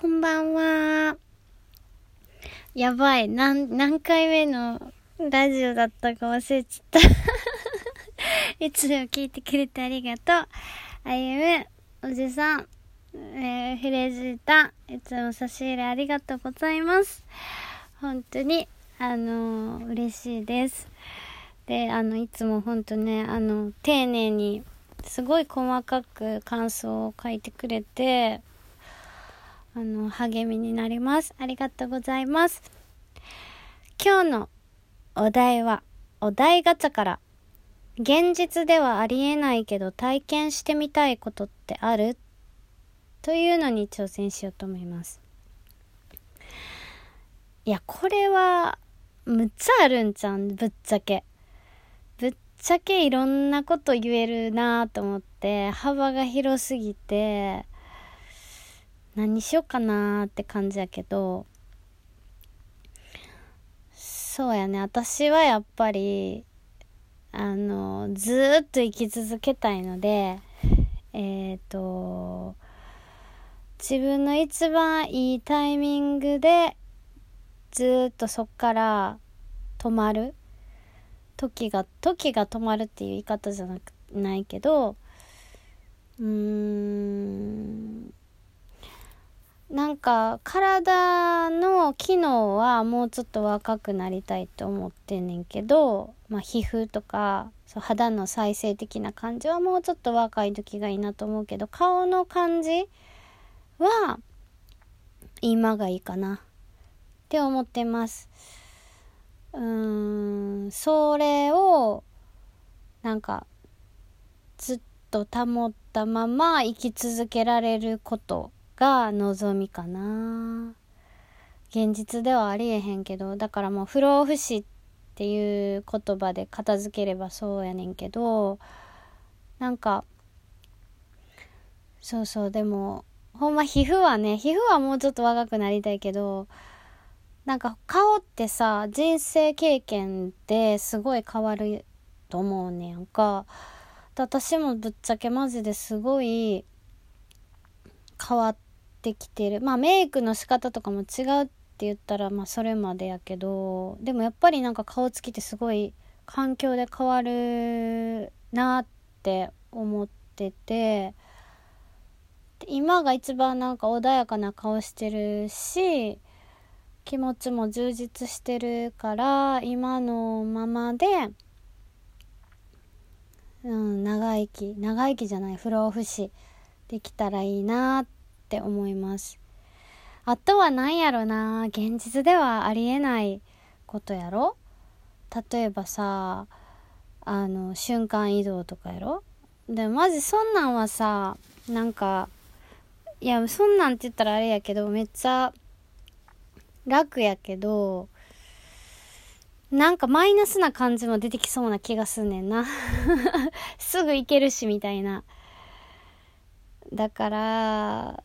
こんばんは。やばい。何、何回目のラジオだったか忘れちゃった。いつも聞いてくれてありがとう。あゆむ、おじさん、えー、フレジータ、いつも差し入れありがとうございます。本当に、あのー、嬉しいです。で、あの、いつも本当ね、あの、丁寧に、すごい細かく感想を書いてくれて、あの、励みになります。ありがとうございます。今日のお題は、お題ガチャから、現実ではありえないけど体験してみたいことってある？というのに挑戦しようと思います。いや、これは、むっちゃあるんちゃん、ぶっちゃけ。ぶっちゃけいろんなこと言えるなと思って、幅が広すぎて、何にしようかなって感じやけどそうやね。私はやっぱりあのずっと生き続けたいのでえっ、ー、と自分の一番いいタイミングでずっとそっから止まる。時が時が止まるっていう言い方じゃなくないけどうーんなんか体の機能はもうちょっと若くなりたいと思ってんねんけど、まあ、皮膚とかそう肌の再生的な感じはもうちょっと若い時がいいなと思うけど顔の感じは今がいいかな。って思ってます。うーんそれをなんかずっと保ったまま生き続けられること。が望みかな。現実ではありえへんけどだからもう不老不死っていう言葉で片付ければそうやねんけどなんかそうそうでもほんま皮膚はね皮膚はもうちょっと若くなりたいけどなんか顔ってさ人生経験ですごい変わると思うねんか。私もぶっちゃけマジですごい変わっててきてる。まあメイクの仕方とかも違うって言ったらまあそれまでやけどでもやっぱりなんか顔つきってすごい環境で変わるなって思ってて今が一番なんか穏やかな顔してるし気持ちも充実してるから今のままで、うん、長生き長生きじゃない不老不死できたらいいなってって思います。あとは何やろな。現実ではありえないことやろ。例えばさあの瞬間移動とかやろ。でもマジそんなんはさなんかいやそんなんって言ったらあれやけどめっちゃ楽やけどなんかマイナスな感じも出てきそうな気がすんねんな。すぐ行けるしみたいな。だから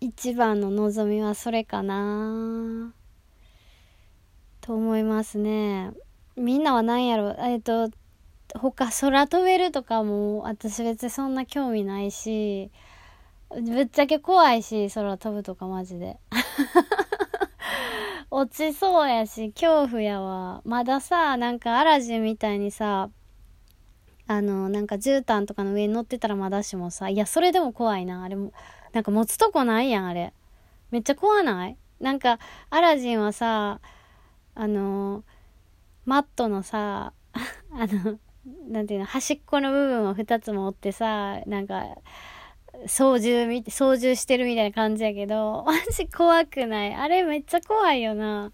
一番の望みはそれかなと思いますね。みんなは何やろ？えっと、他空飛べるとかも私別にそんな興味ないし、ぶっちゃけ怖いし、空飛ぶとかマジで。落ちそうやし、恐怖やわ。まださ、なんかアラジンみたいにさ、あの、なんか絨毯とかの上に乗ってたらまだしもさ、いや、それでも怖いな。あれも、なんか持つとこないやん、あれ。めっちゃ怖ない？なんか、アラジンはさ、あの、マットのさ、あの、なんていうの、端っこの部分を二つ持ってさ、なんか、操縦み、操縦してるみたいな感じやけど、マジ怖くないあれめっちゃ怖いよな。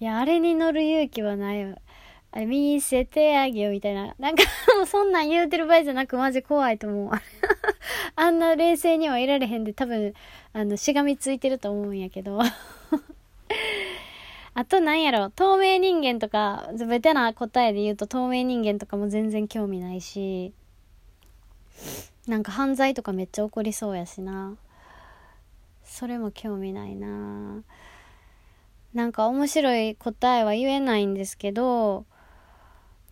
いや、あれに乗る勇気はない。あれ見せてあげようみたいな。なんかもう そんなん言うてる場合じゃなくマジ怖いと思う。あんな冷静にはいられへんで多分、あの、しがみついてると思うんやけど。あとなんやろ、透明人間とか、ベテな答えで言うと透明人間とかも全然興味ないし、なんか犯罪とかめっちゃ起こりそうやしな。それも興味ないな。なんか面白い答えは言えないんですけど、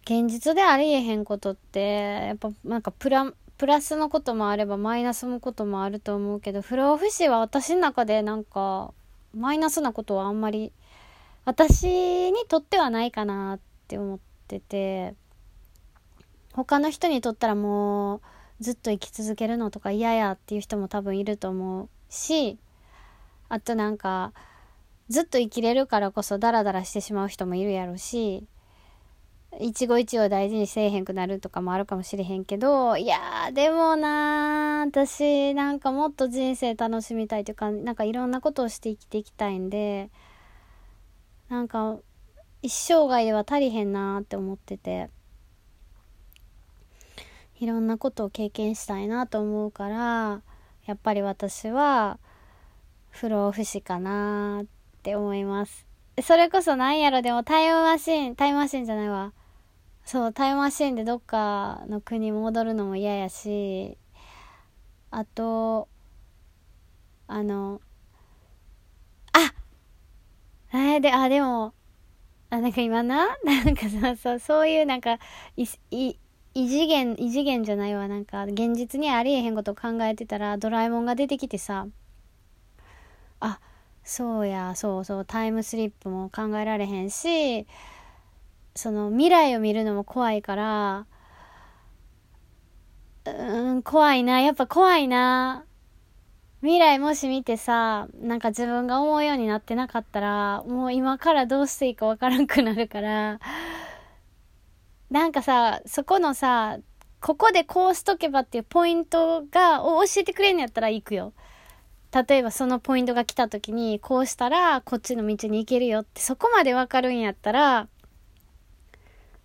現実でありえへんことって、やっぱなんかプラ、プラスのこともあればマイナスのこともあると思うけど不老不死は私の中でなんかマイナスなことはあんまり私にとってはないかなって思ってて他の人にとったらもうずっと生き続けるのとか嫌やっていう人も多分いると思うしあとなんかずっと生きれるからこそダラダラしてしまう人もいるやろうし一期一会を大事にせえへんくなるとかもあるかもしれへんけどいやーでもなー私なんかもっと人生楽しみたいというかなんかいろんなことをして生きていきたいんでなんか一生涯では足りへんなーって思ってていろんなことを経験したいなと思うからやっぱり私は不老不死かなって思います。それこそなんやろでもタイムマシンタイムマシンじゃないわ。そうタイムマシーンでどっかの国戻るのも嫌やしあとあのあえー、であでもあなんか今な？なんかさそうそういうなんかいい異次元異次元じゃないわ。なんか現実にありえへんこと考えてたらドラえもんが出てきてさあそうやそうそうタイムスリップも考えられへんしその未来を見るのも怖いからうん怖いなやっぱ怖いな未来もし見てさなんか自分が思うようになってなかったらもう今からどうしていいかわからんくなるからなんかさ、そこのさ、ここでこうしとけばっていうポイントが、を教えてくれんのやったら行くよ。例えばそのポイントが来た時に、こうしたらこっちの道に行けるよって、そこまでわかるんやったら、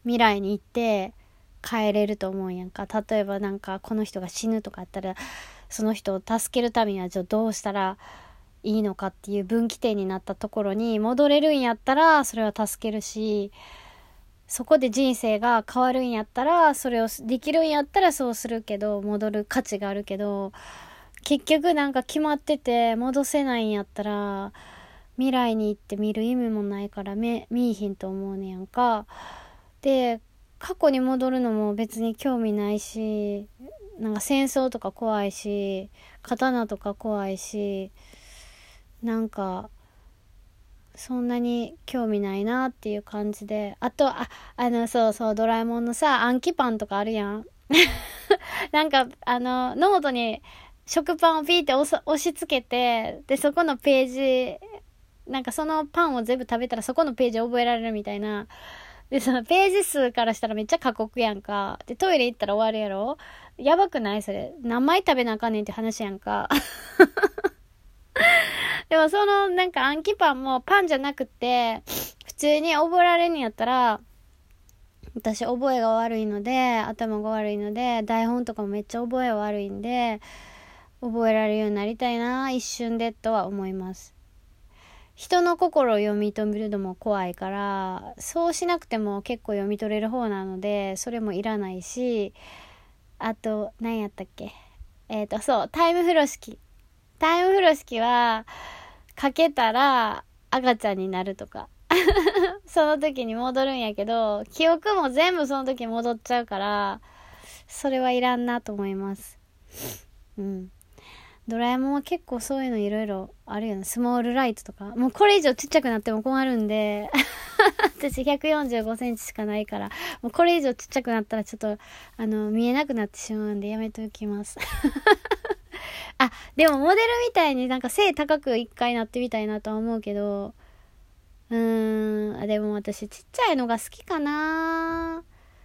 未来に行って帰れると思うやんか。例えばなんかこの人が死ぬとかあったら、その人を助けるためにはじゃあどうしたらいいのかっていう分岐点になったところに戻れるんやったら、それは助けるし、そこで人生が変わるんやったら、それをできるんやったらそうするけど、戻る価値があるけど、結局なんか決まってて戻せないんやったら、未来に行って見る意味もないから見いひんと思うねやんか。で、過去に戻るのも別に興味ないし、なんか戦争とか怖いし、刀とか怖いし、なんか、そんなに興味ないなっていう感じで。あと、あ、あの、そうそう、ドラえもんのさ、暗記パンとかあるやん。なんか、あの、ノートに食パンをピーって押し付けて、で、そこのページ、なんかそのパンを全部食べたらそこのページ覚えられるみたいな。で、そのページ数からしたらめっちゃ過酷やんか。で、トイレ行ったら終わるやろ？やばくない？それ。何枚食べなあかんねんって話やんか。でもそのなんか暗記パンもパンじゃなくて、普通に覚えられんやったら、私覚えが悪いので、頭が悪いので、台本とかもめっちゃ覚え悪いんで、覚えられるようになりたいな、一瞬でとは思います。人の心を読み取るのも怖いから、そうしなくても結構読み取れる方なので、それもいらないし、あと、何やったっけ？えっ、ー、と、そう、タイム風呂敷。タイム風呂敷は、かけたら赤ちゃんになるとか。その時に戻るんやけど、記憶も全部その時戻っちゃうから、それはいらんなと思います。うん。ドラえもんは結構そういうのいろいろあるよね。スモールライトとか。もうこれ以上ちっちゃくなっても困るんで、私145センチしかないから、もうこれ以上ちっちゃくなったらちょっと、あの、見えなくなってしまうんでやめておきます。あ、でもモデルみたいになんか背高く一回なってみたいなとは思うけど、うーん、でも私ちっちゃいのが好きかな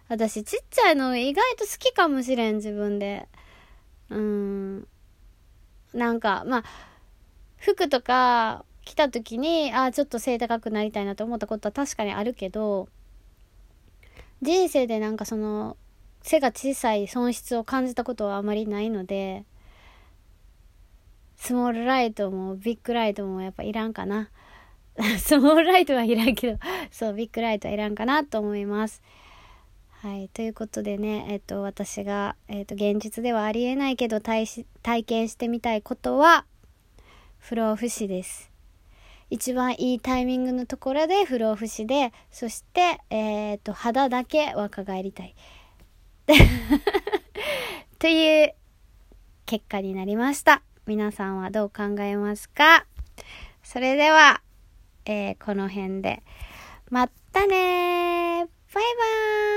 私ちっちゃいの意外と好きかもしれん、自分で。うん。なんか、まあ、服とか着た時に、あ、ちょっと背高くなりたいなと思ったことは確かにあるけど、人生でなんかその、背が小さい損失を感じたことはあまりないので、スモールライトもビッグライトもやっぱいらんかな。スモールライトはいらんけど、そう、ビッグライトはいらんかなと思います。はい。ということでね、えっと、私が、えっと、現実ではありえないけど体験してみたいことは、不老不死です。一番いいタイミングのところで不老不死で、そして、えっ、と、肌だけ若返りたい。という結果になりました。皆さんはどう考えますか？それでは、えー、この辺で。またねバイバーイ